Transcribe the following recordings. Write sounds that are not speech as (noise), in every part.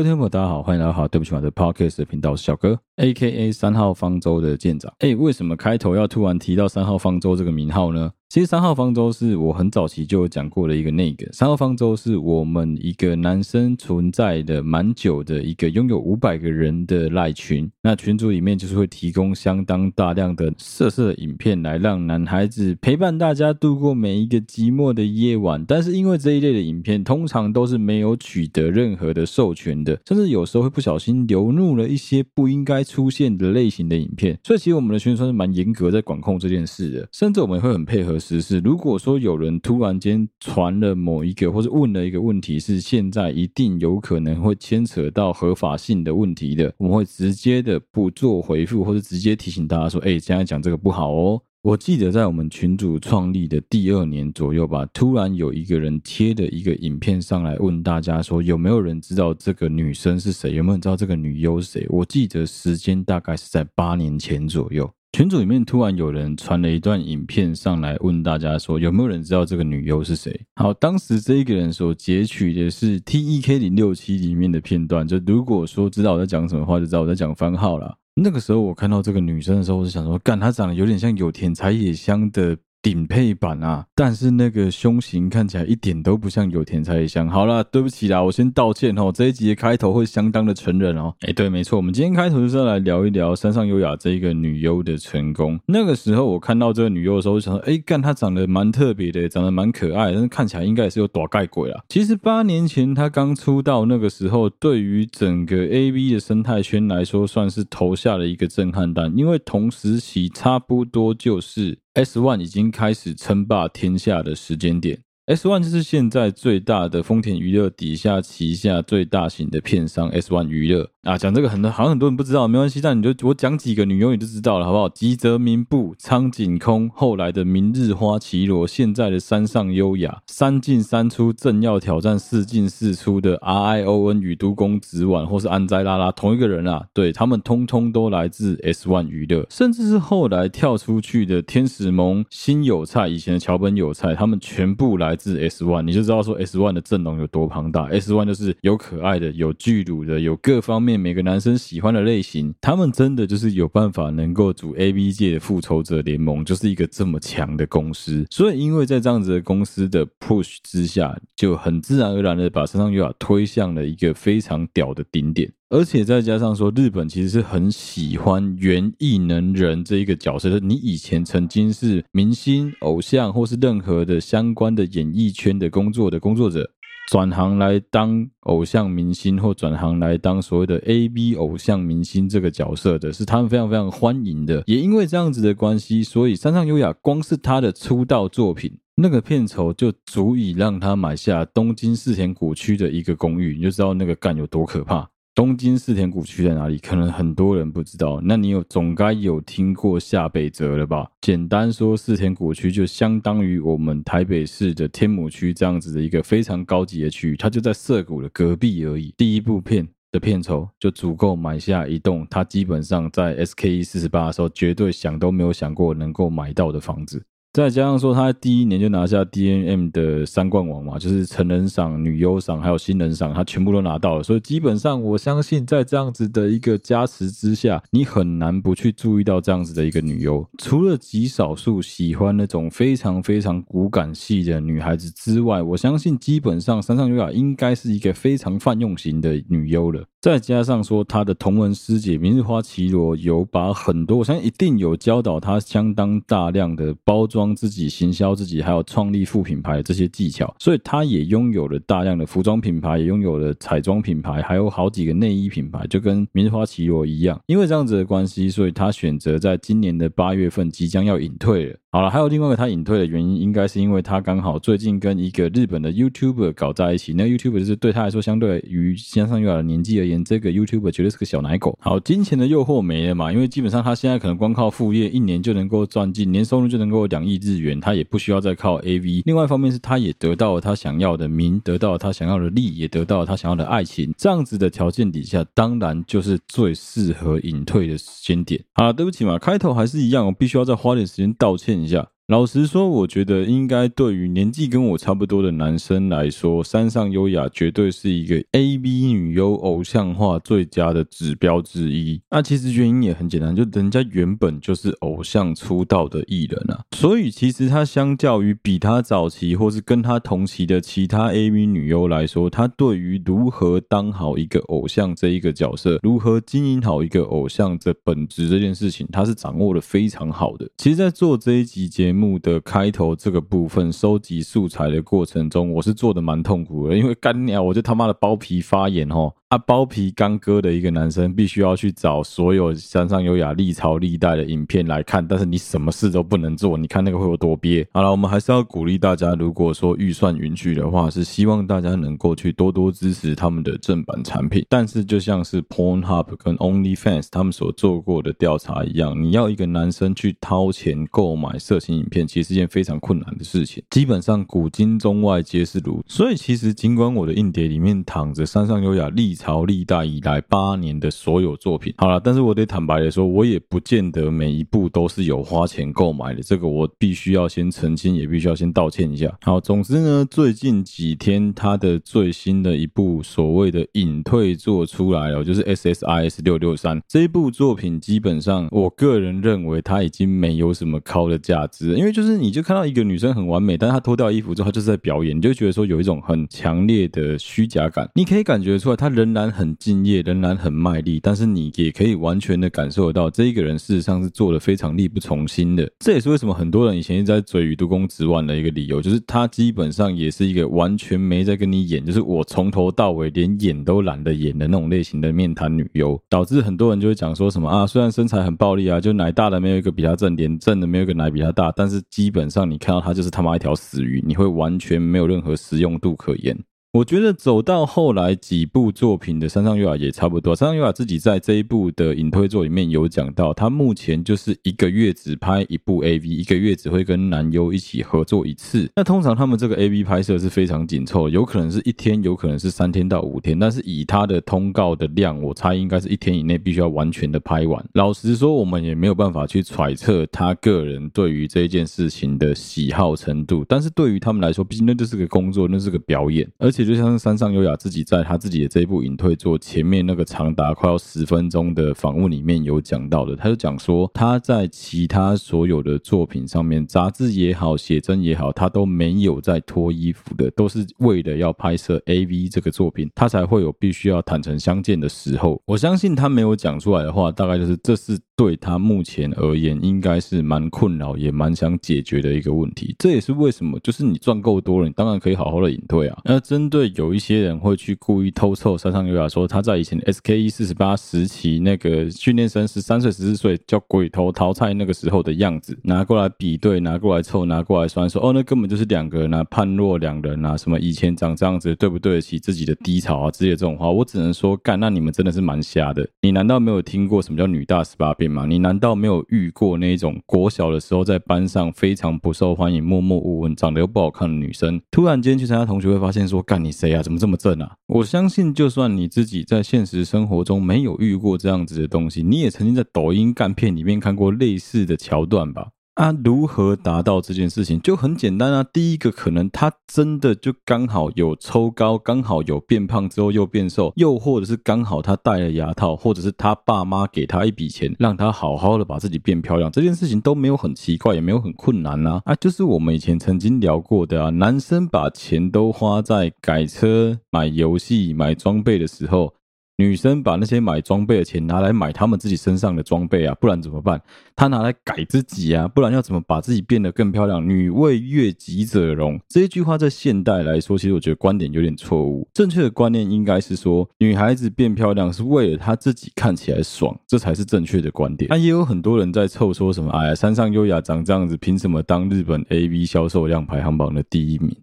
各位听众，大家好，欢迎来到好，对不起，我的 Podcast 的频道是小哥，A.K.A 三号方舟的舰长。哎，为什么开头要突然提到三号方舟这个名号呢？其实三号方舟是我很早期就有讲过的一个那个三号方舟是我们一个男生存在的蛮久的一个拥有五百个人的赖群，那群组里面就是会提供相当大量的色色影片来让男孩子陪伴大家度过每一个寂寞的夜晚，但是因为这一类的影片通常都是没有取得任何的授权的，甚至有时候会不小心流入了一些不应该出现的类型的影片，所以其实我们的群算是蛮严格在管控这件事的，甚至我们会很配合。只是如果说有人突然间传了某一个，或者问了一个问题，是现在一定有可能会牵扯到合法性的问题的，我们会直接的不做回复，或者直接提醒大家说：“哎，现在讲这个不好哦。”我记得在我们群主创立的第二年左右吧，突然有一个人贴的一个影片上来，问大家说：“有没有人知道这个女生是谁？有没有人知道这个女优是谁？”我记得时间大概是在八年前左右。群组里面突然有人传了一段影片上来，问大家说有没有人知道这个女优是谁？好，当时这一个人所截取的是 TEK 零六七里面的片段，就如果说知道我在讲什么话，就知道我在讲番号了。那个时候我看到这个女生的时候，我就想说，干，她长得有点像有田才野香的。顶配版啊，但是那个胸型看起来一点都不像有田彩香。好啦，对不起啦，我先道歉哦。这一集的开头会相当的成人哦。哎，对，没错，我们今天开头就是要来聊一聊山上优雅这一个女优的成功。那个时候我看到这个女优的时候，我想说，哎，干，她长得蛮特别的，长得蛮可爱，但是看起来应该也是有大盖鬼啊。其实八年前她刚出道那个时候，对于整个 AV 的生态圈来说，算是投下了一个震撼弹，因为同时期差不多就是。S One 已经开始称霸天下的时间点。S one 就是现在最大的丰田娱乐底下旗下最大型的片商 S one 娱乐啊，讲这个很多好像很多人不知道，没关系，但你就我讲几个女优你就知道了，好不好？吉泽明步、苍井空，后来的明日花绮罗，现在的山上优雅，三进三出正要挑战四进四出的 RION 与都宫子晚或是安斋拉拉，同一个人啊，对，他们通通都来自 S one 娱乐，甚至是后来跳出去的天使萌、新有菜，以前的桥本有菜，他们全部来。是 S One，你就知道说 S One 的阵容有多庞大。S One 就是有可爱的，有巨乳的，有各方面每个男生喜欢的类型。他们真的就是有办法能够组 A B 界的复仇者联盟，就是一个这么强的公司。所以，因为在这样子的公司的 push 之下，就很自然而然的把三上悠亚推向了一个非常屌的顶点。而且再加上说，日本其实是很喜欢原艺能人这一个角色，的你以前曾经是明星、偶像，或是任何的相关的演艺圈的工作的工作者，转行来当偶像明星，或转行来当所谓的 A B 偶像明星这个角色的，是他们非常非常欢迎的。也因为这样子的关系，所以山上优雅光是他的出道作品，那个片酬就足以让他买下东京世田谷区的一个公寓，你就知道那个干有多可怕。东京世田谷区在哪里？可能很多人不知道。那你有总该有听过下北泽了吧？简单说，世田谷区就相当于我们台北市的天母区这样子的一个非常高级的区域，它就在涩谷的隔壁而已。第一部片的片酬就足够买下一栋它基本上在 SKE 四十八的时候绝对想都没有想过能够买到的房子。再加上说，他第一年就拿下 DMM 的三冠王嘛，就是成人赏、女优赏还有新人赏，他全部都拿到了。所以基本上，我相信在这样子的一个加持之下，你很难不去注意到这样子的一个女优。除了极少数喜欢那种非常非常骨感系的女孩子之外，我相信基本上三上优雅应该是一个非常泛用型的女优了。再加上说，他的同门师姐明日花绮罗有把很多，我相信一定有教导他相当大量的包装自己、行销自己，还有创立副品牌的这些技巧，所以他也拥有了大量的服装品牌，也拥有了彩妆品牌，还有好几个内衣品牌，就跟明日花绮罗一样。因为这样子的关系，所以他选择在今年的八月份即将要隐退了。好了，还有另外一个他隐退的原因，应该是因为他刚好最近跟一个日本的 YouTuber 搞在一起。那 YouTuber 就是对他来说，相对于三上悠亚的年纪而言，这个 YouTuber 绝对是个小奶狗。好，金钱的诱惑没了嘛？因为基本上他现在可能光靠副业，一年就能够赚进年收入就能够两亿日元，他也不需要再靠 AV。另外一方面是，他也得到了他想要的名，得到了他想要的利，也得到了他想要的爱情。这样子的条件底下，当然就是最适合隐退的时间点。啊，对不起嘛，开头还是一样，我必须要再花点时间道歉。一下，老实说，我觉得应该对于年纪跟我差不多的男生来说，山上优雅绝对是一个 AV 女优偶像化最佳的指标之一。那其实原因也很简单，就人家原本就是偶像出道的艺人啊，所以其实他相较于比他早期或是跟他同期的其他 AV 女优来说，他对于如何当好一个偶像这一个角色，如何经营好一个偶像的本质这件事情，他是掌握的非常好的。其实，在做这一集节目。目的开头这个部分收集素材的过程中，我是做的蛮痛苦的，因为干鸟，我就他妈的包皮发炎哦。啊，包皮刚割的一个男生，必须要去找所有山上优雅历朝历代的影片来看，但是你什么事都不能做，你看那个会有多憋。好了，我们还是要鼓励大家，如果说预算允许的话，是希望大家能够去多多支持他们的正版产品。但是就像是 Pornhub 跟 OnlyFans 他们所做过的调查一样，你要一个男生去掏钱购买色情影片，其实是件非常困难的事情。基本上古今中外皆是如此。所以其实尽管我的硬碟里面躺着山上优雅历朝历代以来八年的所有作品，好了，但是我得坦白的说，我也不见得每一部都是有花钱购买的，这个我必须要先澄清，也必须要先道歉一下。好，总之呢，最近几天他的最新的一部所谓的隐退作出来了，就是 SSIS 六六三。这一部作品，基本上我个人认为他已经没有什么高的价值，因为就是你就看到一个女生很完美，但她脱掉衣服之后，她就是在表演，你就觉得说有一种很强烈的虚假感，你可以感觉出来，她人仍然很。敬业仍然很卖力，但是你也可以完全的感受得到，这一个人事实上是做的非常力不从心的。这也是为什么很多人以前一直在嘴宇都宫直丸的一个理由，就是他基本上也是一个完全没在跟你演，就是我从头到尾连演都懒得演的那种类型的面瘫女优，导致很多人就会讲说什么啊，虽然身材很暴力啊，就奶大的没有一个比他正，脸正的没有一个奶比他大，但是基本上你看到他就是他妈一条死鱼，你会完全没有任何实用度可言。我觉得走到后来几部作品的山上优雅也差不多。山上优雅自己在这一部的隐退作里面有讲到，他目前就是一个月只拍一部 AV，一个月只会跟男优一起合作一次。那通常他们这个 AV 拍摄是非常紧凑，有可能是一天，有可能是三天到五天。但是以他的通告的量，我猜应该是一天以内必须要完全的拍完。老实说，我们也没有办法去揣测他个人对于这件事情的喜好程度。但是对于他们来说，毕竟那就是个工作，那是个表演，而且。也就像是山上优雅自己在他自己的这一部隐退作前面那个长达快要十分钟的访问里面有讲到的，他就讲说他在其他所有的作品上面，杂志也好，写真也好，他都没有在脱衣服的，都是为了要拍摄 AV 这个作品，他才会有必须要坦诚相见的时候。我相信他没有讲出来的话，大概就是这是。对他目前而言，应该是蛮困扰，也蛮想解决的一个问题。这也是为什么，就是你赚够多了，你当然可以好好的隐退啊。那针对有一些人会去故意偷臭山上优雅，说他在以前 SKE 四十八时期那个训练生十三岁、十四岁叫鬼头淘菜那个时候的样子，拿过来比对，拿过来凑，拿过来算，说哦，那根本就是两个人啊，判若两人啊，什么以前长这样子，对不对得起自己的低潮啊之类这种话，我只能说干，那你们真的是蛮瞎的。你难道没有听过什么叫女大十八变？你难道没有遇过那种国小的时候在班上非常不受欢迎、默默无闻、长得又不好看的女生，突然间去参加同学会，发现说：“干你谁啊？怎么这么正啊？”我相信，就算你自己在现实生活中没有遇过这样子的东西，你也曾经在抖音干片里面看过类似的桥段吧。啊，如何达到这件事情就很简单啊。第一个可能他真的就刚好有抽高，刚好有变胖之后又变瘦，又或者是刚好他戴了牙套，或者是他爸妈给他一笔钱，让他好好的把自己变漂亮，这件事情都没有很奇怪，也没有很困难啊。啊，就是我们以前曾经聊过的啊，男生把钱都花在改车、买游戏、买装备的时候。女生把那些买装备的钱拿来买他们自己身上的装备啊，不然怎么办？她拿来改自己啊，不然要怎么把自己变得更漂亮？女为悦己者容，这一句话在现代来说，其实我觉得观点有点错误。正确的观念应该是说，女孩子变漂亮是为了她自己看起来爽，这才是正确的观点。那也有很多人在凑说什么，哎呀，山上优雅长这样子，凭什么当日本 AV 销售量排行榜的第一名？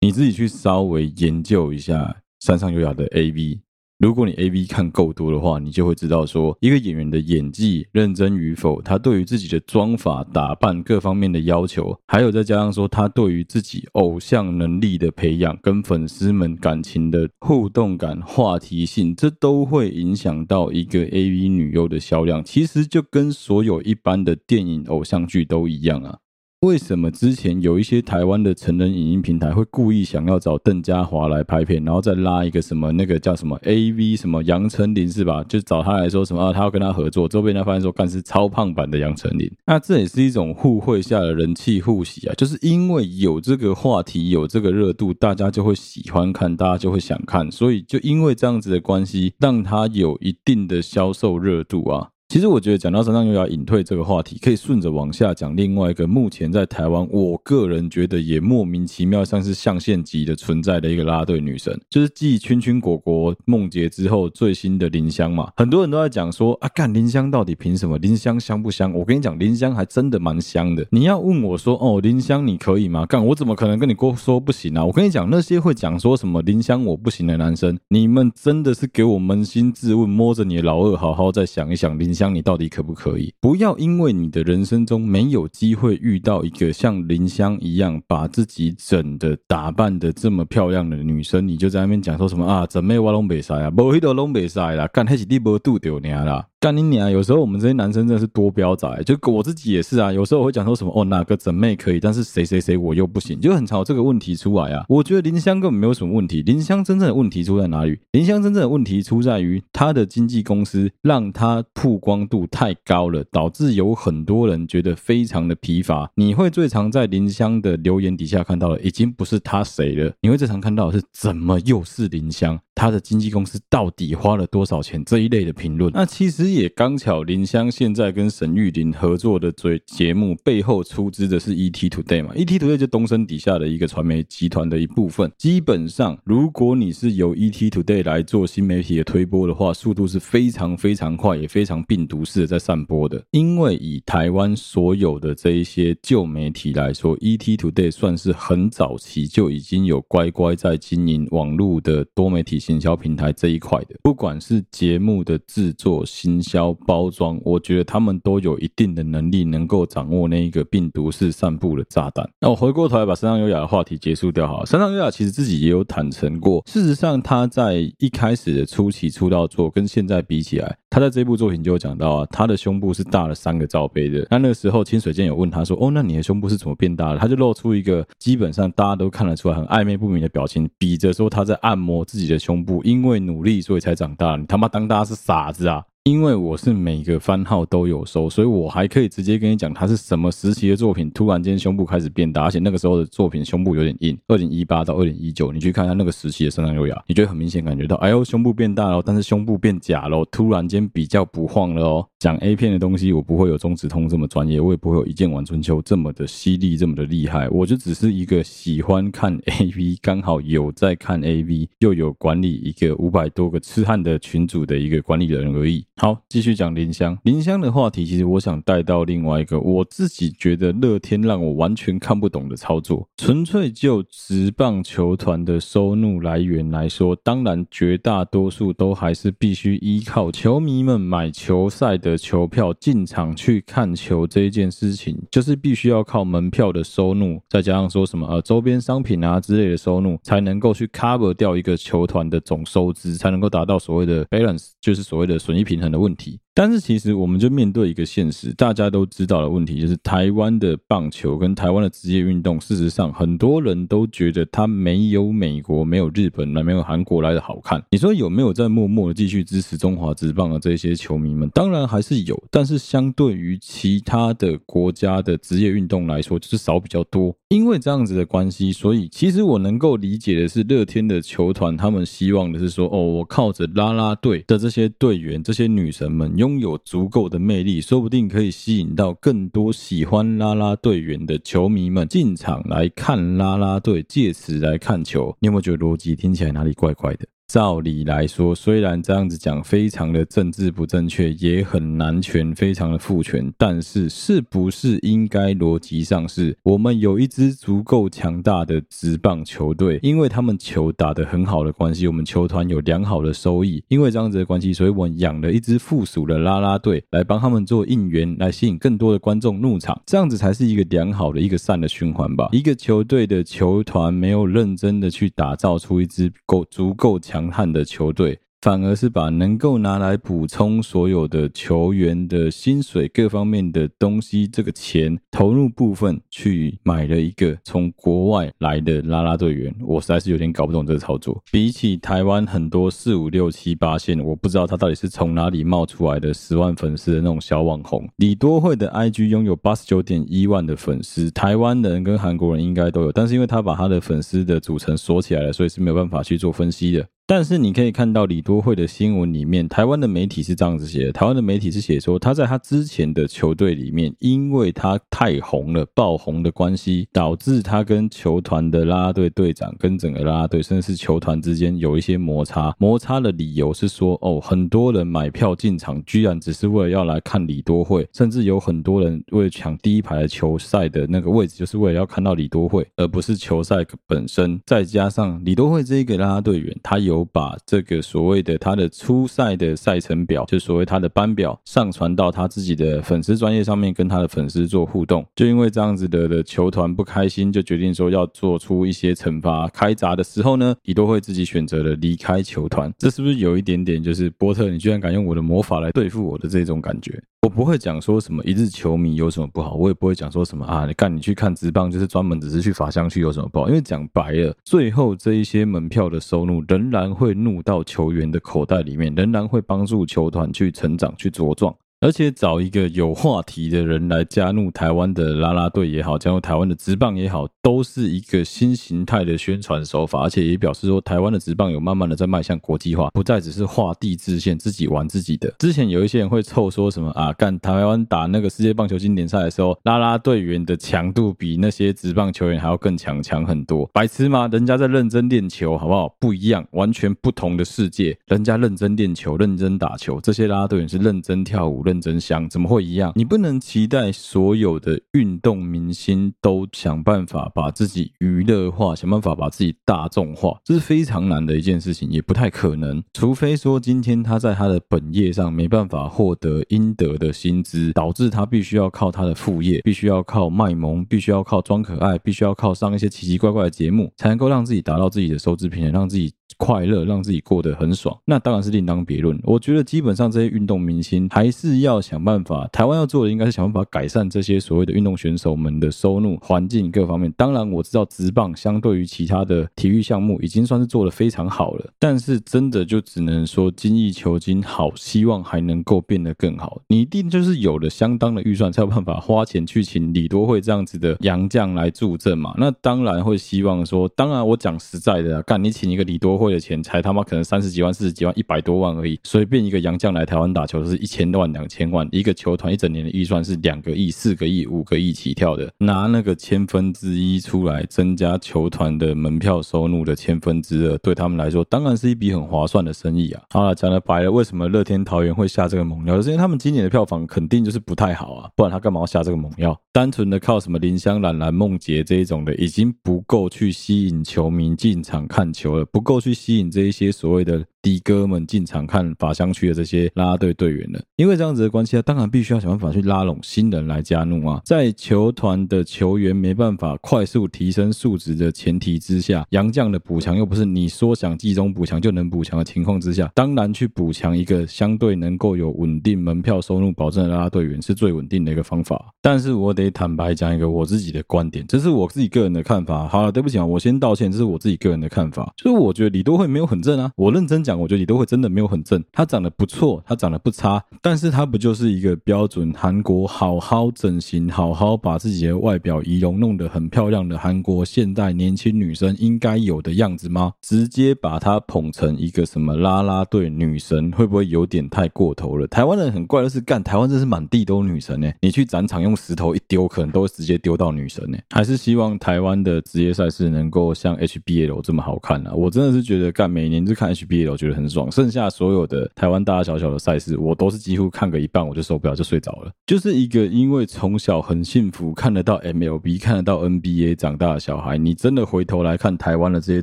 你自己去稍微研究一下山上优雅的 AV。如果你 AV 看够多的话，你就会知道说，一个演员的演技认真与否，他对于自己的妆发打扮各方面的要求，还有再加上说他对于自己偶像能力的培养，跟粉丝们感情的互动感、话题性，这都会影响到一个 AV 女优的销量。其实就跟所有一般的电影偶像剧都一样啊。为什么之前有一些台湾的成人影音平台会故意想要找邓家华来拍片，然后再拉一个什么那个叫什么 AV 什么杨丞琳是吧？就找他来说什么，他要跟他合作，周边他发现说干是超胖版的杨丞琳，那这也是一种互惠下的人气互洗啊，就是因为有这个话题，有这个热度，大家就会喜欢看，大家就会想看，所以就因为这样子的关系，让他有一定的销售热度啊。其实我觉得讲到山上优雅隐退这个话题，可以顺着往下讲另外一个目前在台湾，我个人觉得也莫名其妙像是象限级的存在的一个啦啦队女神，就是继圈圈果果梦洁之后最新的林香嘛。很多人都在讲说啊，干林香到底凭什么？林香香不香？我跟你讲，林香还真的蛮香的。你要问我说哦，林香你可以吗？干我怎么可能跟你过说不行啊？我跟你讲，那些会讲说什么林香我不行的男生，你们真的是给我扪心自问，摸着你的老二好好再想一想林。香，你到底可不可以？不要因为你的人生中没有机会遇到一个像林香一样把自己整的打扮的这么漂亮的女生，你就在那边讲说什么啊？怎么我拢袂使啊？无迄个拢袂使啦，干迄是你无拄着尔啦。干你娘！有时候我们这些男生真的是多标仔，就我自己也是啊。有时候我会讲说什么哦，哪个整妹可以，但是谁谁谁我又不行，就很常有这个问题出来啊。我觉得林香根本没有什么问题，林香真正的问题出在哪里？林香真正的问题出在于他的经纪公司让他曝光度太高了，导致有很多人觉得非常的疲乏。你会最常在林香的留言底下看到的，已经不是他谁了，你会最常看到的是怎么又是林香？他的经纪公司到底花了多少钱？这一类的评论，那其实也刚巧，林香现在跟沈玉琳合作的嘴节目背后出资的是 ET Today 嘛？ET Today 就东森底下的一个传媒集团的一部分。基本上，如果你是由 ET Today 来做新媒体的推播的话，速度是非常非常快，也非常病毒式的在散播的。因为以台湾所有的这一些旧媒体来说，ET Today 算是很早期就已经有乖乖在经营网络的多媒体。行销平台这一块的，不管是节目的制作、行销、包装，我觉得他们都有一定的能力，能够掌握那一个病毒式散布的炸弹。那我回过头来把山上优雅的话题结束掉好。山上优雅其实自己也有坦诚过，事实上他在一开始的初期出道作跟现在比起来，他在这部作品就有讲到啊，他的胸部是大了三个罩杯的。那那个时候清水健有问他说：“哦，那你的胸部是怎么变大的？”他就露出一个基本上大家都看得出来很暧昧不明的表情，比着说他在按摩自己的胸部。因为努力，所以才长大。你他妈当大家是傻子啊！因为我是每个番号都有收，所以我还可以直接跟你讲，他是什么时期的作品，突然间胸部开始变大，而且那个时候的作品胸部有点硬。二零一八到二零一九，你去看一下那个时期的山上优雅，你就很明显感觉到，哎呦，胸部变大了，但是胸部变假了，突然间比较不晃了哦。讲 A 片的东西，我不会有中指通这么专业，我也不会有一键玩春秋这么的犀利，这么的厉害。我就只是一个喜欢看 (laughs) AV，刚好有在看 AV，又有管理一个五百多个痴汉的群组的一个管理人而已。好，继续讲林香。林香的话题，其实我想带到另外一个我自己觉得乐天让我完全看不懂的操作。纯粹就职棒球团的收入来源来说，当然绝大多数都还是必须依靠球迷们买球赛的的球票进场去看球这一件事情，就是必须要靠门票的收入，再加上说什么呃周边商品啊之类的收入，才能够去 cover 掉一个球团的总收支，才能够达到所谓的 balance，就是所谓的损益平衡的问题。但是其实我们就面对一个现实，大家都知道的问题，就是台湾的棒球跟台湾的职业运动，事实上很多人都觉得它没有美国、没有日本、没有韩国来的好看。你说有没有在默默的继续支持中华职棒的这些球迷们？当然还是有，但是相对于其他的国家的职业运动来说，就是少比较多。因为这样子的关系，所以其实我能够理解的是，乐天的球团他们希望的是说，哦，我靠着啦啦队的这些队员、这些女神们。拥有足够的魅力，说不定可以吸引到更多喜欢啦啦队员的球迷们进场来看啦啦队，借此来看球。你有没有觉得逻辑听起来哪里怪怪的？照理来说，虽然这样子讲非常的政治不正确，也很男权，非常的父权，但是是不是应该逻辑上是我们有一支足够强大的职棒球队，因为他们球打得很好的关系，我们球团有良好的收益，因为这样子的关系，所以我们养了一支附属的啦啦队来帮他们做应援，来吸引更多的观众入场，这样子才是一个良好的一个善的循环吧。一个球队的球团没有认真的去打造出一支够足够强。强悍的球队，反而是把能够拿来补充所有的球员的薪水各方面的东西，这个钱投入部分去买了一个从国外来的啦啦队员，我实在是有点搞不懂这个操作。比起台湾很多四五六七八线，我不知道他到底是从哪里冒出来的十万粉丝的那种小网红。李多慧的 IG 拥有八十九点一万的粉丝，台湾人跟韩国人应该都有，但是因为他把他的粉丝的组成锁起来了，所以是没有办法去做分析的。但是你可以看到李多慧的新闻里面，台湾的媒体是这样子写的：台湾的媒体是写说，他在他之前的球队里面，因为他太红了、爆红的关系，导致他跟球团的啦啦队队长、跟整个啦啦队，甚至是球团之间有一些摩擦。摩擦的理由是说，哦，很多人买票进场，居然只是为了要来看李多慧，甚至有很多人为了抢第一排球赛的那个位置，就是为了要看到李多慧，而不是球赛本身。再加上李多慧这一个啦啦队员，他有。把这个所谓的他的初赛的赛程表，就所谓他的班表上传到他自己的粉丝专业上面，跟他的粉丝做互动。就因为这样子的的球团不开心，就决定说要做出一些惩罚。开闸的时候呢，李多慧自己选择了离开球团。这是不是有一点点就是波特，你居然敢用我的魔法来对付我的这种感觉？我不会讲说什么一日球迷有什么不好，我也不会讲说什么啊，你干你去看职棒就是专门只是去法香区有什么不好，因为讲白了，最后这一些门票的收入仍然会怒到球员的口袋里面，仍然会帮助球团去成长、去茁壮。而且找一个有话题的人来加入台湾的啦啦队也好，加入台湾的职棒也好，都是一个新形态的宣传手法。而且也表示说，台湾的职棒有慢慢的在迈向国际化，不再只是画地自限，自己玩自己的。之前有一些人会臭说什么啊，干台湾打那个世界棒球经典赛的时候，啦啦队员的强度比那些职棒球员还要更强，强很多。白痴吗？人家在认真练球，好不好？不一样，完全不同的世界。人家认真练球，认真打球，这些啦啦队员是认真跳舞。认真想怎么会一样？你不能期待所有的运动明星都想办法把自己娱乐化，想办法把自己大众化，这是非常难的一件事情，也不太可能。除非说今天他在他的本业上没办法获得应得的薪资，导致他必须要靠他的副业，必须要靠卖萌，必须要靠装可爱，必须要靠上一些奇奇怪怪的节目，才能够让自己达到自己的收支平衡，让自己。快乐让自己过得很爽，那当然是另当别论。我觉得基本上这些运动明星还是要想办法，台湾要做的应该是想办法改善这些所谓的运动选手们的收入环境各方面。当然我知道职棒相对于其他的体育项目已经算是做得非常好了，但是真的就只能说精益求精，好，希望还能够变得更好。你一定就是有了相当的预算，才有办法花钱去请李多慧这样子的洋将来助阵嘛。那当然会希望说，当然我讲实在的啊，干你请一个李多慧。的钱才他妈可能三十几万、四十几万、一百多万而已，随便一个洋将来台湾打球是一千多万、两千万，一个球团一整年的预算是两个亿、四个亿、五个亿起跳的，拿那个千分之一出来增加球团的门票收入的千分之二，对他们来说当然是一笔很划算的生意啊。好了，讲的白了，为什么乐天桃园会下这个猛药？是因为他们今年的票房肯定就是不太好啊，不然他干嘛要下这个猛药？单纯的靠什么林香兰兰、梦洁这一种的，已经不够去吸引球迷进场看球了，不够去。吸引这一些所谓的。的哥们进场看法香区的这些啦啦队队员了，因为这样子的关系啊，当然必须要想办法去拉拢新人来加入啊。在球团的球员没办法快速提升素质的前提之下，洋将的补强又不是你说想集中补强就能补强的情况之下，当然去补强一个相对能够有稳定门票收入保证的啦啦队员是最稳定的一个方法。但是我得得坦白讲一个我自己的观点，这是我自己个人的看法。好了，对不起啊，我先道歉，这是我自己个人的看法，就是我觉得李多慧没有很正啊，我认真讲。我觉得李多慧真的没有很正，他长得不错，他长得不差，但是他不就是一个标准韩国好好整形、好好把自己的外表仪容弄得很漂亮的韩国现代年轻女生应该有的样子吗？直接把她捧成一个什么啦啦队女神，会不会有点太过头了？台湾人很怪的是，干台湾真是满地都女神呢。你去展场用石头一丢，可能都会直接丢到女神呢。还是希望台湾的职业赛事能够像 HBL 这么好看啊！我真的是觉得干每年就看 HBL。觉得很爽，剩下所有的台湾大大小小的赛事，我都是几乎看个一半我就受不了，就睡着了。就是一个因为从小很幸福看得到 MLB、看得到 NBA 长大的小孩，你真的回头来看台湾的这些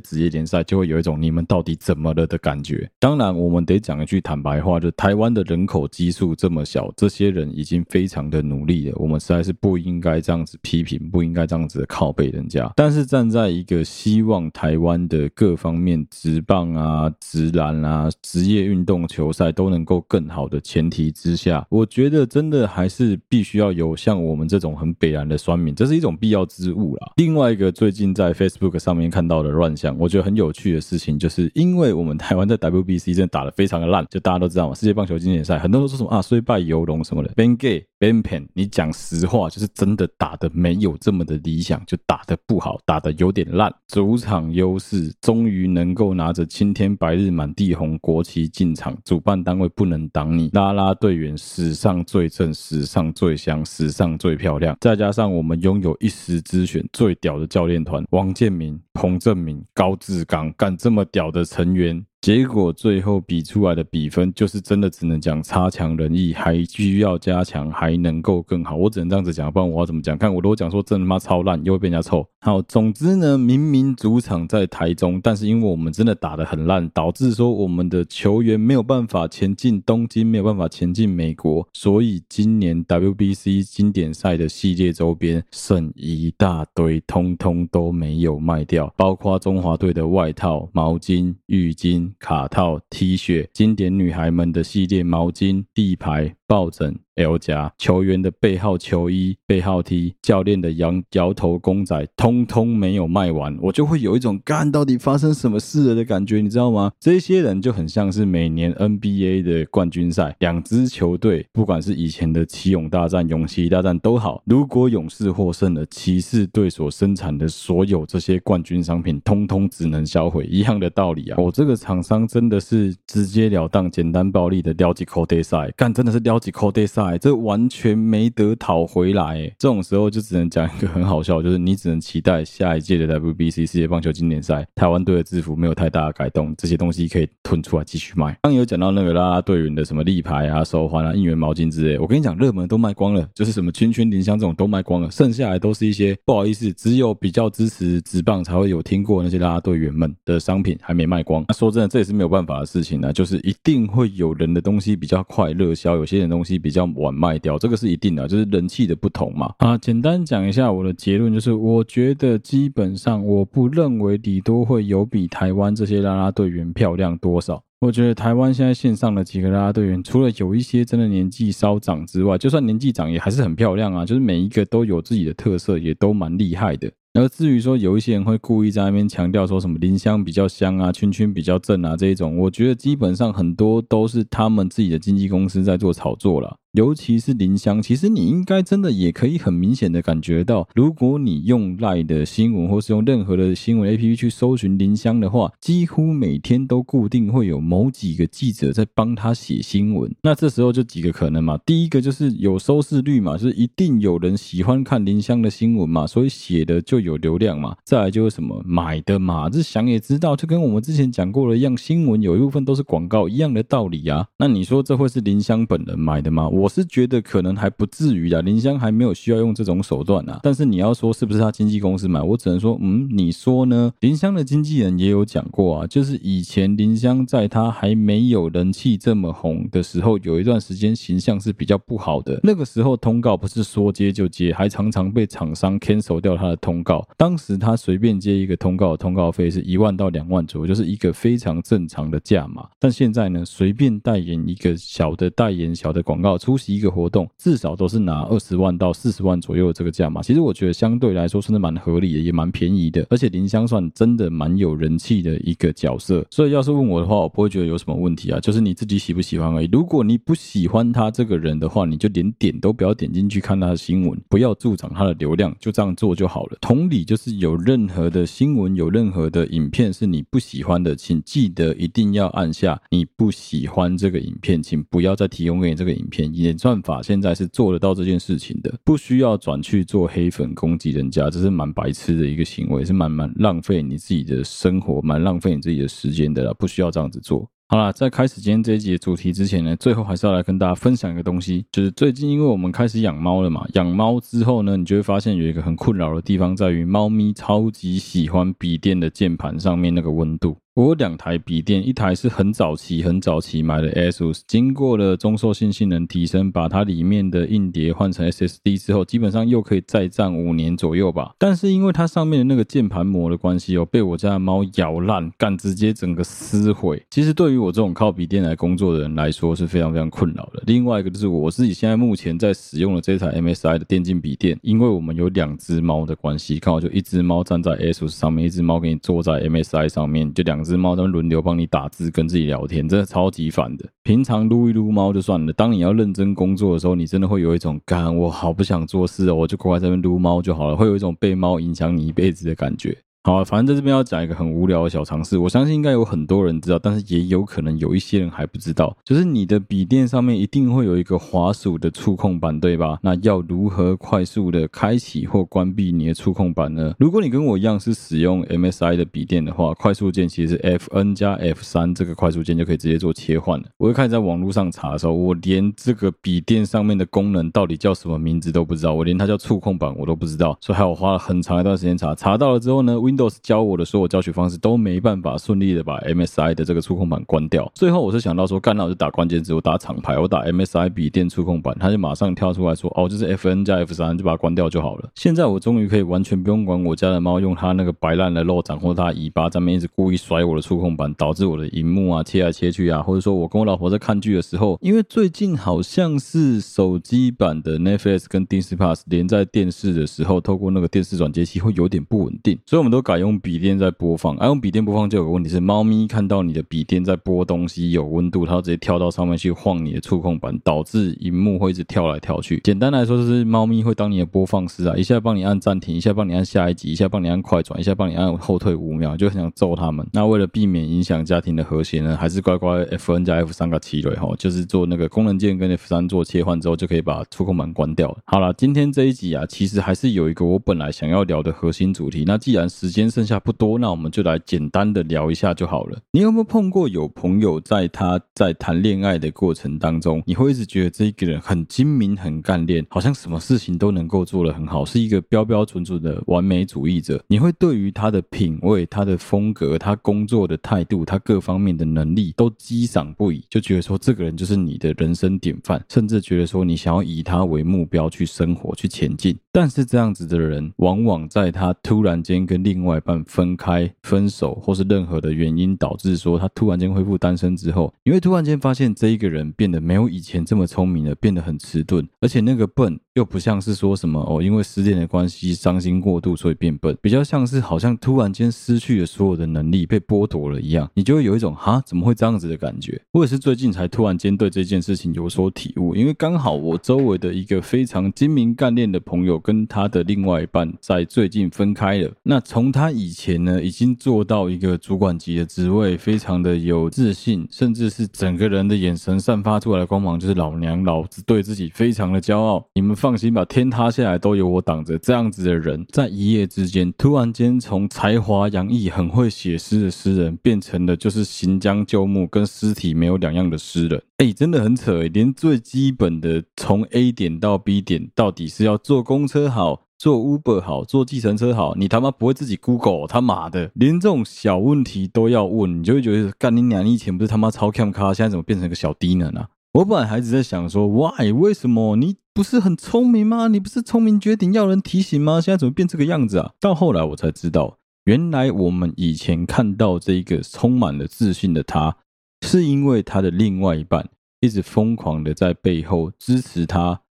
职业联赛，就会有一种你们到底怎么了的感觉。当然，我们得讲一句坦白话，就台湾的人口基数这么小，这些人已经非常的努力了，我们实在是不不应该这样子批评，不应该这样子的靠北人家。但是站在一个希望台湾的各方面职棒啊、职篮。啊、职业运动球赛都能够更好的前提之下，我觉得真的还是必须要有像我们这种很北蓝的酸民，这是一种必要之物啦。另外一个最近在 Facebook 上面看到的乱象，我觉得很有趣的事情，就是因为我们台湾在 WBC 真的打得非常的烂，就大家都知道嘛，世界棒球经典赛很多人都说什么啊，虽败犹荣什么的，Ben Gay Pen，你讲实话，就是真的打得没有这么的理想，就打得不好，打得有点烂。主场优势终于能够拿着青天白日满地红国旗进场，主办单位不能挡你，啦啦队员史上最正，史上最香，史上最漂亮。再加上我们拥有一时之选最屌的教练团，王建民、彭政闵、高志刚，干这么屌的成员。结果最后比出来的比分，就是真的只能讲差强人意，还需要加强，还能够更好。我只能这样子讲，不然我要怎么讲？看我如果讲说真的妈超烂，又会被人家臭。好，总之呢，明明主场在台中，但是因为我们真的打得很烂，导致说我们的球员没有办法前进东京，没有办法前进美国，所以今年 WBC 经典赛的系列周边剩一大堆，通通都没有卖掉，包括中华队的外套、毛巾、浴巾。卡套、T 恤、经典女孩们的系列毛巾、地牌、抱枕。L 夹球员的背号球衣、背号 T，教练的摇摇头公仔，通通没有卖完，我就会有一种干到底发生什么事了的感觉，你知道吗？这些人就很像是每年 NBA 的冠军赛，两支球队，不管是以前的奇勇大战、勇士大战都好，如果勇士获胜了，骑士队所生产的所有这些冠军商品，通通只能销毁，一样的道理啊！我这个厂商真的是直截了当、简单暴力的撩几口袋赛，干真的是撩几口袋赛。这完全没得讨回来，这种时候就只能讲一个很好笑，就是你只能期待下一届的 WBC 世界棒球经典赛，台湾队的制服没有太大的改动，这些东西可以吞出来继续卖。刚有讲到那个啦啦队员的什么立牌啊、手环啊、应援毛巾之类，我跟你讲，热门都卖光了，就是什么圈圈、铃香这种都卖光了，剩下来都是一些不好意思，只有比较支持职棒才会有听过那些啦啦队员们的商品还没卖光。那说真的，这也是没有办法的事情呢，就是一定会有人的东西比较快热销，有些人东西比较晚卖掉，这个是一定的，就是人气的不同嘛。啊，简单讲一下我的结论，就是我觉得基本上我不认为李多会有比台湾这些啦啦队员漂亮多少。我觉得台湾现在线上的几个啦啦队员，除了有一些真的年纪稍长之外，就算年纪长也还是很漂亮啊，就是每一个都有自己的特色，也都蛮厉害的。而至于说有一些人会故意在那边强调说什么林香比较香啊，圈圈比较正啊这一种，我觉得基本上很多都是他们自己的经纪公司在做炒作了。尤其是林香，其实你应该真的也可以很明显的感觉到，如果你用赖的新闻，或是用任何的新闻 APP 去搜寻林香的话，几乎每天都固定会有某几个记者在帮他写新闻。那这时候就几个可能嘛，第一个就是有收视率嘛，就是一定有人喜欢看林香的新闻嘛，所以写的就有流量嘛。再来就是什么买的嘛，这想也知道，就跟我们之前讲过的一样，新闻有一部分都是广告一样的道理啊。那你说这会是林香本人买的吗？我是觉得可能还不至于啊，林香还没有需要用这种手段啊。但是你要说是不是他经纪公司买，我只能说，嗯，你说呢？林香的经纪人也有讲过啊，就是以前林香在他还没有人气这么红的时候，有一段时间形象是比较不好的。那个时候通告不是说接就接，还常常被厂商 cancel 掉他的通告。当时他随便接一个通告通告费是一万到两万左右，就是一个非常正常的价码。但现在呢，随便代言一个小的代言、小的广告，出席一个活动至少都是拿二十万到四十万左右的这个价码，其实我觉得相对来说真的蛮合理的，也蛮便宜的。而且林香算真的蛮有人气的一个角色，所以要是问我的话，我不会觉得有什么问题啊，就是你自己喜不喜欢而已。如果你不喜欢他这个人的话，你就连点都不要点进去看他的新闻，不要助长他的流量，就这样做就好了。同理，就是有任何的新闻，有任何的影片是你不喜欢的，请记得一定要按下你不喜欢这个影片，请不要再提供给你这个影片，演算。法现在是做得到这件事情的，不需要转去做黑粉攻击人家，这是蛮白痴的一个行为，是蛮蛮浪费你自己的生活，蛮浪费你自己的时间的啦，不需要这样子做。好啦，在开始今天这一集的主题之前呢，最后还是要来跟大家分享一个东西，就是最近因为我们开始养猫了嘛，养猫之后呢，你就会发现有一个很困扰的地方，在于猫咪超级喜欢笔电的键盘上面那个温度。我有两台笔电，一台是很早期、很早期买的 ASUS，经过了中硕性性能提升，把它里面的硬碟换成 SSD 之后，基本上又可以再战五年左右吧。但是因为它上面的那个键盘膜的关系哦，被我家的猫咬烂，干直接整个撕毁。其实对于我这种靠笔电来工作的人来说是非常非常困扰的。另外一个就是我自己现在目前在使用的这台 MSI 的电竞笔电，因为我们有两只猫的关系，刚好就一只猫站在 ASUS 上面，一只猫给你坐在 MSI 上面，就两只猫在轮流帮你打字跟自己聊天，真的超级烦的。平常撸一撸猫就算了，当你要认真工作的时候，你真的会有一种干我好不想做事哦，我就乖乖在这边撸猫就好了，会有一种被猫影响你一辈子的感觉。好，反正在这边要讲一个很无聊的小常识，我相信应该有很多人知道，但是也有可能有一些人还不知道，就是你的笔电上面一定会有一个滑鼠的触控板，对吧？那要如何快速的开启或关闭你的触控板呢？如果你跟我一样是使用 MSI 的笔电的话，快速键其实 FN 加 F3 这个快速键就可以直接做切换了。我一开始在网络上查的时候，我连这个笔电上面的功能到底叫什么名字都不知道，我连它叫触控板我都不知道，所以还有花了很长一段时间查，查到了之后呢 Windows 教我的所有教学方式都没办法顺利的把 MSI 的这个触控板关掉。最后我是想到说，干，那我就打关键字，我打厂牌，我打 MSI 笔电触控板，它就马上跳出来说，哦，就是 FN 加 F3，就把它关掉就好了。现在我终于可以完全不用管我家的猫用它那个白烂的肉掌或者它尾巴上面一直故意甩我的触控板，导致我的荧幕啊切来切去啊，或者说我跟我老婆在看剧的时候，因为最近好像是手机版的 Netflix 跟 Disney Plus 连在电视的时候，透过那个电视转接器会有点不稳定，所以我们都改用。笔电在播放，而、用笔电播放就有个问题是，猫咪看到你的笔电在播东西有温度，它直接跳到上面去晃你的触控板，导致荧幕会一直跳来跳去。简单来说，就是猫咪会当你的播放师啊，一下帮你按暂停，一下帮你按下一集，一下帮你按快转，一下帮你按后退五秒，就很想揍他们。那为了避免影响家庭的和谐呢，还是乖乖 FN 加 F 三个七锐哈，就是做那个功能键跟 F 三做切换之后，就可以把触控板关掉了。好了，今天这一集啊，其实还是有一个我本来想要聊的核心主题。那既然是时间剩下不多，那我们就来简单的聊一下就好了。你有没有碰过有朋友在他在谈恋爱的过程当中，你会一直觉得这个人很精明、很干练，好像什么事情都能够做得很好，是一个标标准准的完美主义者。你会对于他的品味、他的风格、他工作的态度、他各方面的能力都激赏不已，就觉得说这个人就是你的人生典范，甚至觉得说你想要以他为目标去生活、去前进。但是这样子的人，往往在他突然间跟另另外一半分开、分手，或是任何的原因导致说他突然间恢复单身之后，你会突然间发现这一个人变得没有以前这么聪明了，变得很迟钝，而且那个笨又不像是说什么哦，因为失恋的关系伤心过度所以变笨，比较像是好像突然间失去了所有的能力，被剥夺了一样，你就会有一种哈怎么会这样子的感觉。我也是最近才突然间对这件事情有所体悟，因为刚好我周围的一个非常精明干练的朋友。跟他的另外一半在最近分开了。那从他以前呢，已经做到一个主管级的职位，非常的有自信，甚至是整个人的眼神散发出来的光芒，就是老娘老子对自己非常的骄傲。你们放放心吧，天塌下来都有我挡着。这样子的人，在一夜之间，突然间从才华洋溢、很会写诗的诗人，变成了就是行将就木、跟尸体没有两样的诗人。哎，真的很扯诶，连最基本的从 A 点到 B 点，到底是要坐公车好，坐 Uber 好，坐计程车好，你他妈不会自己 Google 他妈的，连这种小问题都要问，你就会觉得干你娘！你以前不是他妈超 cam 咖，现在怎么变成个小低能啊？我本来还一直在想说，Why？为什么？你不是很聪明吗？你不是聪明绝顶要人提醒吗？现在怎么变这个样子啊？到后来我才知道，原来我们以前看到这一个充满了自信的他。是因为他的另外一半一直疯狂的在背后支持他。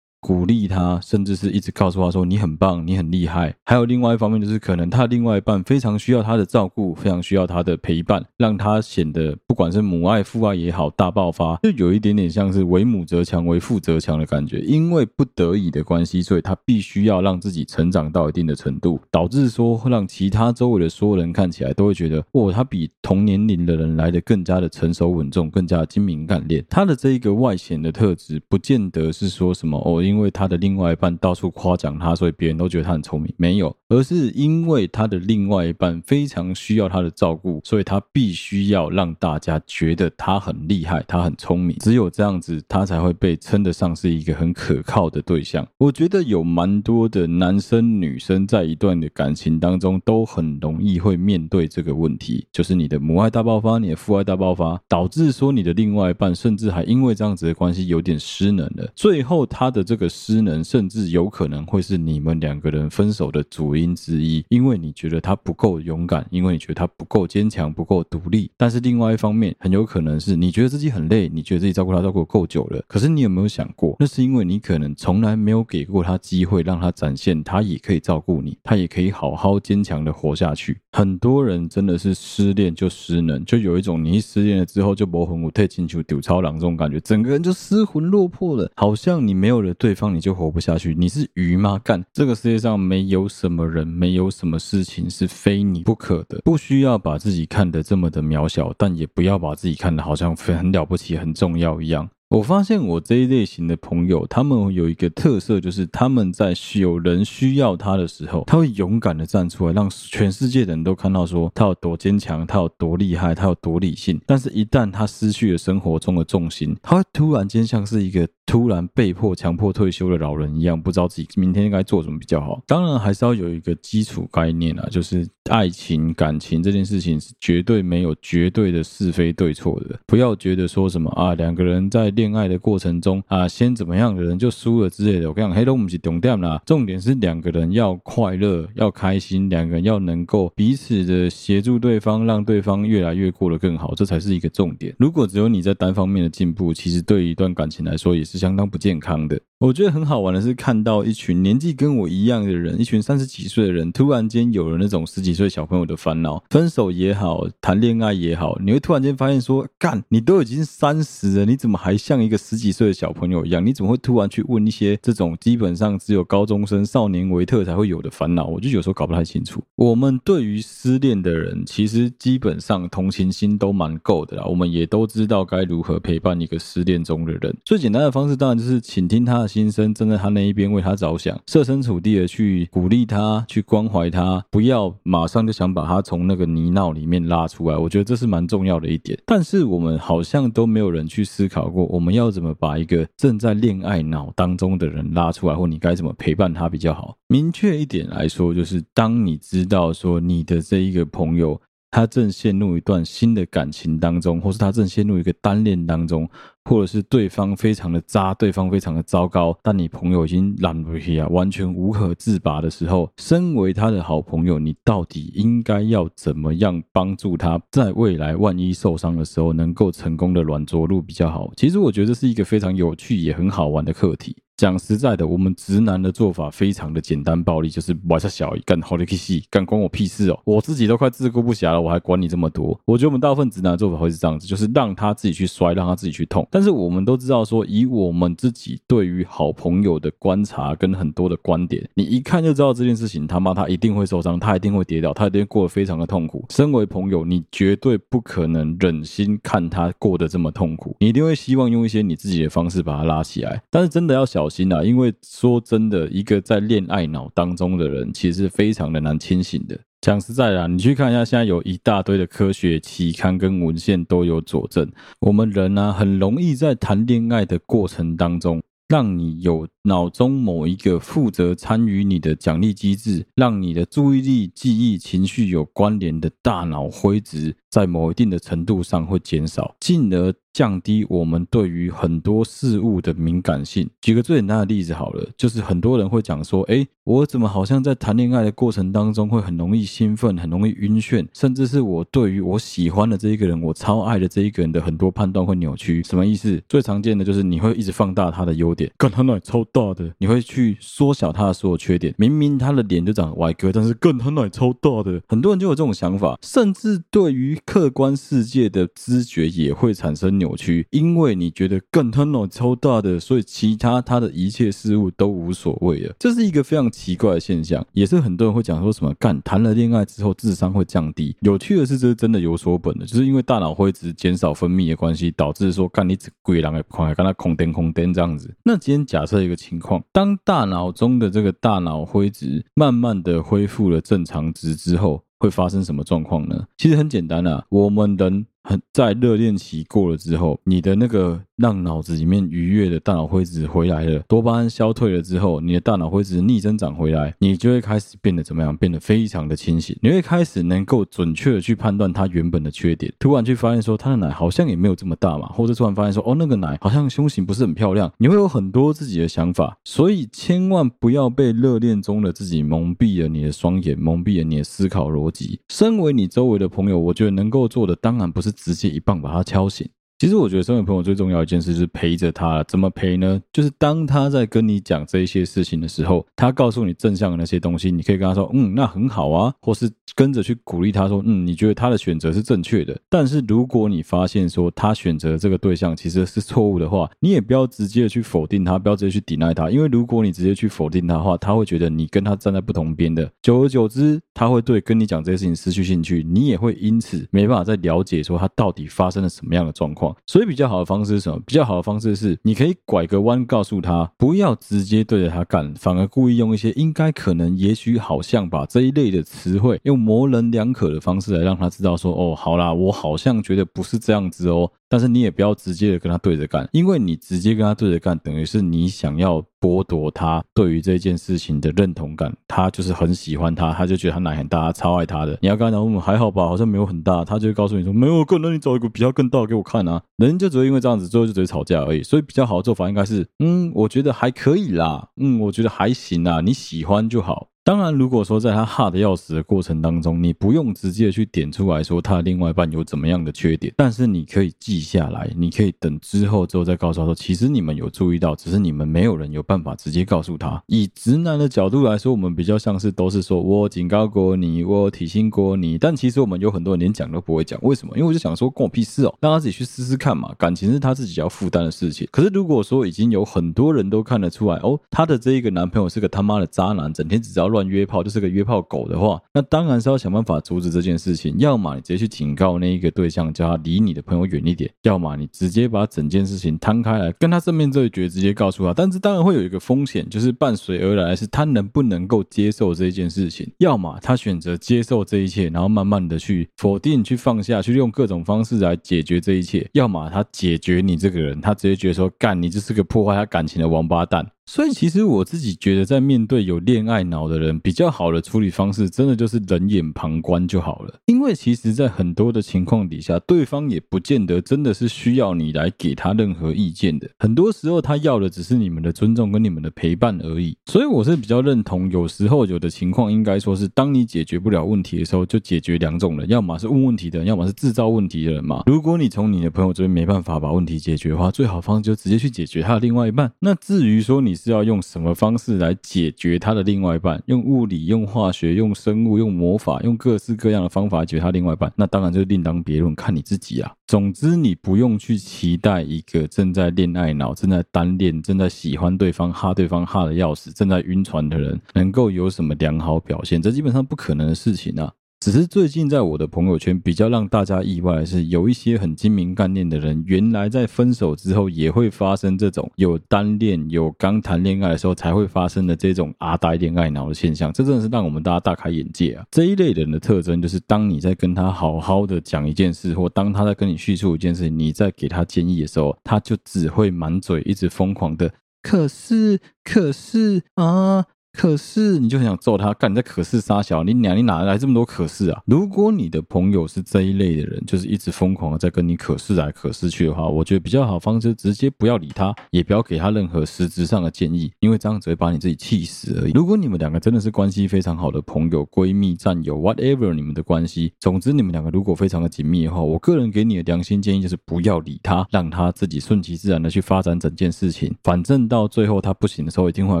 鼓励他，甚至是一直告诉他说：“你很棒，你很厉害。”还有另外一方面，就是可能他另外一半非常需要他的照顾，非常需要他的陪伴，让他显得不管是母爱、父爱也好，大爆发，就有一点点像是为母则强，为父则强的感觉。因为不得已的关系，所以他必须要让自己成长到一定的程度，导致说会让其他周围的所有人看起来都会觉得，哦，他比同年龄的人来的更加的成熟稳重，更加精明干练。他的这一个外显的特质，不见得是说什么哦，因因为他的另外一半到处夸奖他，所以别人都觉得他很聪明。没有，而是因为他的另外一半非常需要他的照顾，所以他必须要让大家觉得他很厉害，他很聪明。只有这样子，他才会被称得上是一个很可靠的对象。我觉得有蛮多的男生女生在一段的感情当中，都很容易会面对这个问题，就是你的母爱大爆发，你的父爱大爆发，导致说你的另外一半甚至还因为这样子的关系有点失能了。最后他的这个失能，甚至有可能会是你们两个人分手的主因之一，因为你觉得他不够勇敢，因为你觉得他不够坚强，不够独立。但是另外一方面，很有可能是你觉得自己很累，你觉得自己照顾他照顾够久了。可是你有没有想过，那是因为你可能从来没有给过他机会，让他展现他也可以照顾你，他也可以好好坚强的活下去。很多人真的是失恋就失能，就有一种你一失恋了之后就无魂无体亲像丢超狼这种感觉，整个人就失魂落魄了，好像你没有了对对方你就活不下去。你是鱼吗？干，这个世界上没有什么人，没有什么事情是非你不可的。不需要把自己看得这么的渺小，但也不要把自己看得好像很了不起、很重要一样。我发现我这一类型的朋友，他们有一个特色，就是他们在有人需要他的时候，他会勇敢的站出来，让全世界的人都看到说他有多坚强，他有多厉害，他有多理性。但是，一旦他失去了生活中的重心，他会突然间像是一个突然被迫强迫退休的老人一样，不知道自己明天应该做什么比较好。当然，还是要有一个基础概念啊，就是爱情、感情这件事情是绝对没有绝对的是非对错的。不要觉得说什么啊，两个人在。恋爱的过程中啊，先怎么样的人就输了之类的。我跟你讲，黑都不是重点啦，重点是两个人要快乐，要开心，两个人要能够彼此的协助对方，让对方越来越过得更好，这才是一个重点。如果只有你在单方面的进步，其实对一段感情来说也是相当不健康的。我觉得很好玩的是，看到一群年纪跟我一样的人，一群三十几岁的人，突然间有了那种十几岁小朋友的烦恼，分手也好，谈恋爱也好，你会突然间发现说，干，你都已经三十了，你怎么还像一个十几岁的小朋友一样？你怎么会突然去问一些这种基本上只有高中生、少年维特才会有的烦恼？我就有时候搞不太清楚。我们对于失恋的人，其实基本上同情心都蛮够的啦，我们也都知道该如何陪伴一个失恋中的人。最简单的方式，当然就是倾听他。心声站在他那一边，为他着想，设身处地的去鼓励他，去关怀他，不要马上就想把他从那个泥淖里面拉出来。我觉得这是蛮重要的一点。但是我们好像都没有人去思考过，我们要怎么把一个正在恋爱脑当中的人拉出来，或你该怎么陪伴他比较好。明确一点来说，就是当你知道说你的这一个朋友，他正陷入一段新的感情当中，或是他正陷入一个单恋当中。或者是对方非常的渣，对方非常的糟糕，但你朋友已经懒不起啊，完全无可自拔的时候，身为他的好朋友，你到底应该要怎么样帮助他，在未来万一受伤的时候，能够成功的软着陆比较好？其实我觉得这是一个非常有趣也很好玩的课题。讲实在的，我们直男的做法非常的简单暴力，就是玩下小干好的屁事，干关我屁事哦！我自己都快自顾不暇了，我还管你这么多？我觉得我们大部分直男的做法会是这样子，就是让他自己去摔，让他自己去痛。但是我们都知道说，以我们自己对于好朋友的观察跟很多的观点，你一看就知道这件事情他妈他一定会受伤，他一定会跌倒，他一定会过得非常的痛苦。身为朋友，你绝对不可能忍心看他过得这么痛苦，你一定会希望用一些你自己的方式把他拉起来。但是真的要小小心啊，因为说真的，一个在恋爱脑当中的人，其实非常的难清醒的。讲实在的啊，你去看一下，现在有一大堆的科学期刊跟文献都有佐证，我们人呢，很容易在谈恋爱的过程当中，让你有脑中某一个负责参与你的奖励机制，让你的注意力、记忆、情绪有关联的大脑灰质，在某一定的程度上会减少，进而降低我们对于很多事物的敏感性。举个最简单的例子好了，就是很多人会讲说：“诶，我怎么好像在谈恋爱的过程当中会很容易兴奋，很容易晕眩，甚至是我对于我喜欢的这一个人，我超爱的这一个人的很多判断会扭曲。”什么意思？最常见的就是你会一直放大他的优点，干他奶超大的；你会去缩小他的所有缺点，明明他的脸就长得歪哥，但是干他奶超大的。很多人就有这种想法，甚至对于客观世界的知觉也会产生扭曲，因为你觉得干他脑超大的，所以其他他的一切事物都无所谓了。这是一个非常奇怪的现象，也是很多人会讲说什么干谈了恋爱之后智商会降低。有趣的是，这是真的有所本的，就是因为大脑灰质减少分泌的关系，导致说干你只鬼狼的狂，跟他空颠空颠这样子。那今天假设一个情况，当大脑中的这个大脑灰质慢慢的恢复了正常值之后。会发生什么状况呢？其实很简单啊，我们人很在热恋期过了之后，你的那个。让脑子里面愉悦的大脑灰质回来了，多巴胺消退了之后，你的大脑灰质逆增长回来，你就会开始变得怎么样？变得非常的清醒，你会开始能够准确的去判断它原本的缺点。突然去发现说，它的奶好像也没有这么大嘛，或者突然发现说，哦，那个奶好像胸型不是很漂亮，你会有很多自己的想法。所以千万不要被热恋中的自己蒙蔽了你的双眼，蒙蔽了你的思考逻辑。身为你周围的朋友，我觉得能够做的，当然不是直接一棒把他敲醒。其实我觉得身为朋友最重要一件事就是陪着他。怎么陪呢？就是当他在跟你讲这一些事情的时候，他告诉你正向的那些东西，你可以跟他说：“嗯，那很好啊。”或是跟着去鼓励他说：“嗯，你觉得他的选择是正确的。”但是如果你发现说他选择这个对象其实是错误的话，你也不要直接的去否定他，不要直接去抵赖他，因为如果你直接去否定他的话，他会觉得你跟他站在不同边的。久而久之，他会对跟你讲这些事情失去兴趣，你也会因此没办法再了解说他到底发生了什么样的状况。所以比较好的方式是什么？比较好的方式是，你可以拐个弯，告诉他不要直接对着他干，反而故意用一些应该、可能、也许、好像吧这一类的词汇，用模棱两可的方式来让他知道说，哦，好啦，我好像觉得不是这样子哦。但是你也不要直接的跟他对着干，因为你直接跟他对着干，等于是你想要剥夺他对于这件事情的认同感。他就是很喜欢他，他就觉得他奶很大，超爱他的。你要跟他讲，嗯，还好吧，好像没有很大，他就会告诉你说，没有，可能你找一个比较更大的给我看啊。人就只会因为这样子，最后就只会吵架而已。所以比较好的做法应该是，嗯，我觉得还可以啦，嗯，我觉得还行啦，你喜欢就好。当然，如果说在他哈的要死的过程当中，你不用直接去点出来说他另外一半有怎么样的缺点，但是你可以记下来，你可以等之后之后再告诉他说，其实你们有注意到，只是你们没有人有办法直接告诉他。以直男的角度来说，我们比较像是都是说我警告过你，我提醒过你，但其实我们有很多人连讲都不会讲，为什么？因为我就想说，关我屁事哦，让他自己去试试看嘛，感情是他自己要负担的事情。可是如果说已经有很多人都看得出来，哦，他的这一个男朋友是个他妈的渣男，整天只知道乱约炮，就是个约炮狗的话，那当然是要想办法阻止这件事情。要么你直接去警告那一个对象，叫他离你的朋友远一点；要么你直接把整件事情摊开来，跟他正面对决，直接告诉他。但是当然会有一个风险，就是伴随而来是他能不能够接受这一件事情。要么他选择接受这一切，然后慢慢的去否定、去放下去，用各种方式来解决这一切；要么他解决你这个人，他直接觉得说干你就是个破坏他感情的王八蛋。所以，其实我自己觉得，在面对有恋爱脑的人，比较好的处理方式，真的就是冷眼旁观就好了。因为其实，在很多的情况底下，对方也不见得真的是需要你来给他任何意见的。很多时候，他要的只是你们的尊重跟你们的陪伴而已。所以，我是比较认同，有时候有的情况，应该说是当你解决不了问题的时候，就解决两种人：要么是问问题的人，要么是制造问题的人嘛。如果你从你的朋友这边没办法把问题解决的话，最好方式就直接去解决他的另外一半。那至于说你，是要用什么方式来解决他的另外一半？用物理、用化学、用生物、用魔法、用各式各样的方法解决他另外一半？那当然就另当别论，看你自己啊。总之，你不用去期待一个正在恋爱脑、正在单恋、正在喜欢对方、哈对方哈的要死、正在晕船的人能够有什么良好表现，这基本上不可能的事情啊。只是最近在我的朋友圈比较让大家意外的是，有一些很精明干练的人，原来在分手之后也会发生这种有单恋、有刚谈恋爱的时候才会发生的这种阿呆恋爱脑的现象。这真的是让我们大家大开眼界啊！这一类人的特征就是，当你在跟他好好的讲一件事，或当他在跟你叙述一件事，你在给他建议的时候，他就只会满嘴一直疯狂的。可是，可是啊。可是你就很想揍他，干你在可是杀小你娘，你哪来这么多可是啊？如果你的朋友是这一类的人，就是一直疯狂的在跟你可是来可是去的话，我觉得比较好方式，直接不要理他，也不要给他任何实质上的建议，因为这样只会把你自己气死而已。如果你们两个真的是关系非常好的朋友、闺蜜、战友，whatever 你们的关系，总之你们两个如果非常的紧密的话，我个人给你的良心建议就是不要理他，让他自己顺其自然的去发展整件事情。反正到最后他不行的时候，一定会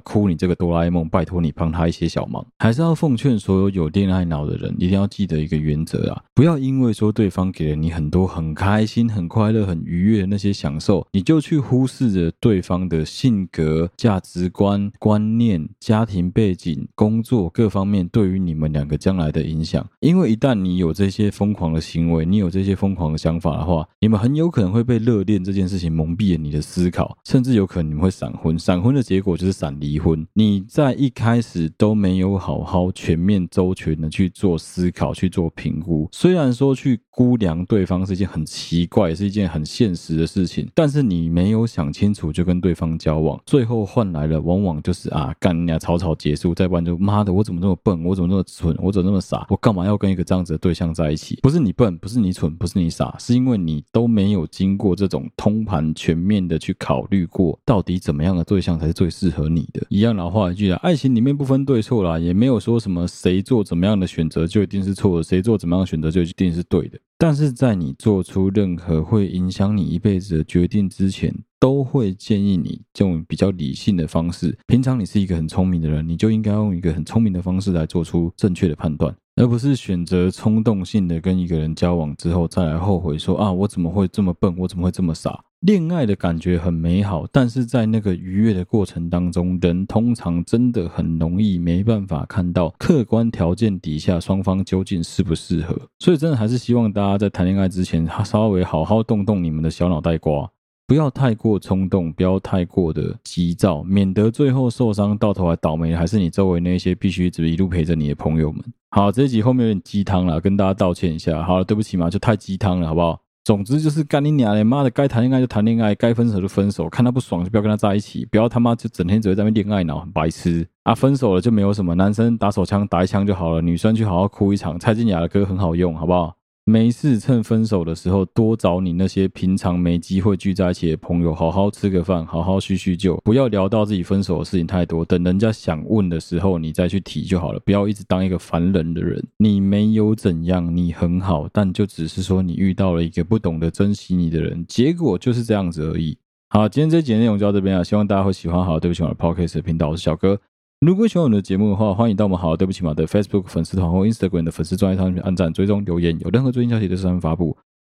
哭你这个哆啦 A 梦拜。拜托你帮他一些小忙。还是要奉劝所有有恋爱脑的人，一定要记得一个原则啊，不要因为说对方给了你很多很开心、很快乐、很愉悦的那些享受，你就去忽视着对方的性格、价值观、观念、家庭背景、工作各方面对于你们两个将来的影响。因为一旦你有这些疯狂的行为，你有这些疯狂的想法的话，你们很有可能会被热恋这件事情蒙蔽了你的思考，甚至有可能你们会闪婚。闪婚的结果就是闪离婚。你在一开始都没有好好全面周全的去做思考、去做评估。虽然说去估量对方是一件很奇怪，是一件很现实的事情，但是你没有想清楚就跟对方交往，最后换来了往往就是啊，干人家草草结束，再不然就妈的，我怎么这么笨，我怎么那么蠢，我怎么那么傻，我干嘛要跟一个这样子的对象在一起？不是你笨，不是你蠢，不是你傻，是因为你都没有经过这种通盘全面的去考虑过，到底怎么样的对象才是最适合你的。一样老话一句啊，爱爱情里面不分对错啦，也没有说什么谁做怎么样的选择就一定是错的，谁做怎么样的选择就一定是对的。但是在你做出任何会影响你一辈子的决定之前，都会建议你用比较理性的方式。平常你是一个很聪明的人，你就应该用一个很聪明的方式来做出正确的判断，而不是选择冲动性的跟一个人交往之后再来后悔说啊，我怎么会这么笨，我怎么会这么傻。恋爱的感觉很美好，但是在那个愉悦的过程当中，人通常真的很容易没办法看到客观条件底下双方究竟适不适合。所以，真的还是希望大家在谈恋爱之前，稍微好好动动你们的小脑袋瓜，不要太过冲动，不要太过的急躁，免得最后受伤，到头来倒霉的还是你周围那些必须一直一路陪着你的朋友们。好，这一集后面有点鸡汤了，跟大家道歉一下。好了，对不起嘛，就太鸡汤了，好不好？总之就是干你娘的，妈的，该谈恋爱就谈恋爱，该分手就分手，看他不爽就不要跟他在一起，不要他妈就整天只会在那边恋爱脑，很白痴啊！分手了就没有什么，男生打手枪打一枪就好了，女生去好好哭一场。蔡健雅的歌很好用，好不好？没事，趁分手的时候多找你那些平常没机会聚在一起的朋友，好好吃个饭，好好叙叙旧，不要聊到自己分手的事情太多。等人家想问的时候，你再去提就好了，不要一直当一个烦人的人。你没有怎样，你很好，但就只是说你遇到了一个不懂得珍惜你的人，结果就是这样子而已。好，今天这集内容就到这边了，希望大家会喜欢。好，对不起，我的 Podcast 频道，我是小哥。如果喜欢我们的节目的话，欢迎到我们好对不起嘛的 Facebook 粉丝团或 Instagram 的粉丝专页上面按赞、追踪、留言，有任何最新消息都是上面发布。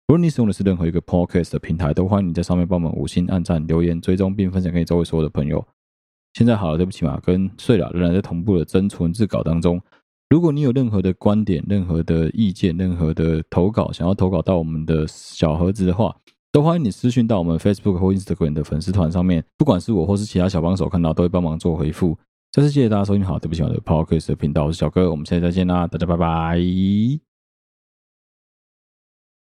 如果你使用的是任何一个 Podcast 的平台，都欢迎你在上面帮我们五星按赞、留言、追踪，并分享给你周围所有的朋友。现在好了，对不起嘛，跟睡了仍然在同步的增存字稿当中。如果你有任何的观点、任何的意见、任何的投稿，想要投稿到我们的小盒子的话，都欢迎你私讯到我们 Facebook 或 Instagram 的粉丝团上面，不管是我或是其他小帮手看到，都会帮忙做回复。再次谢谢大家收听，好，对不起，我的 Podcast 频道，我是小哥，我们下期再见啦，大家拜拜。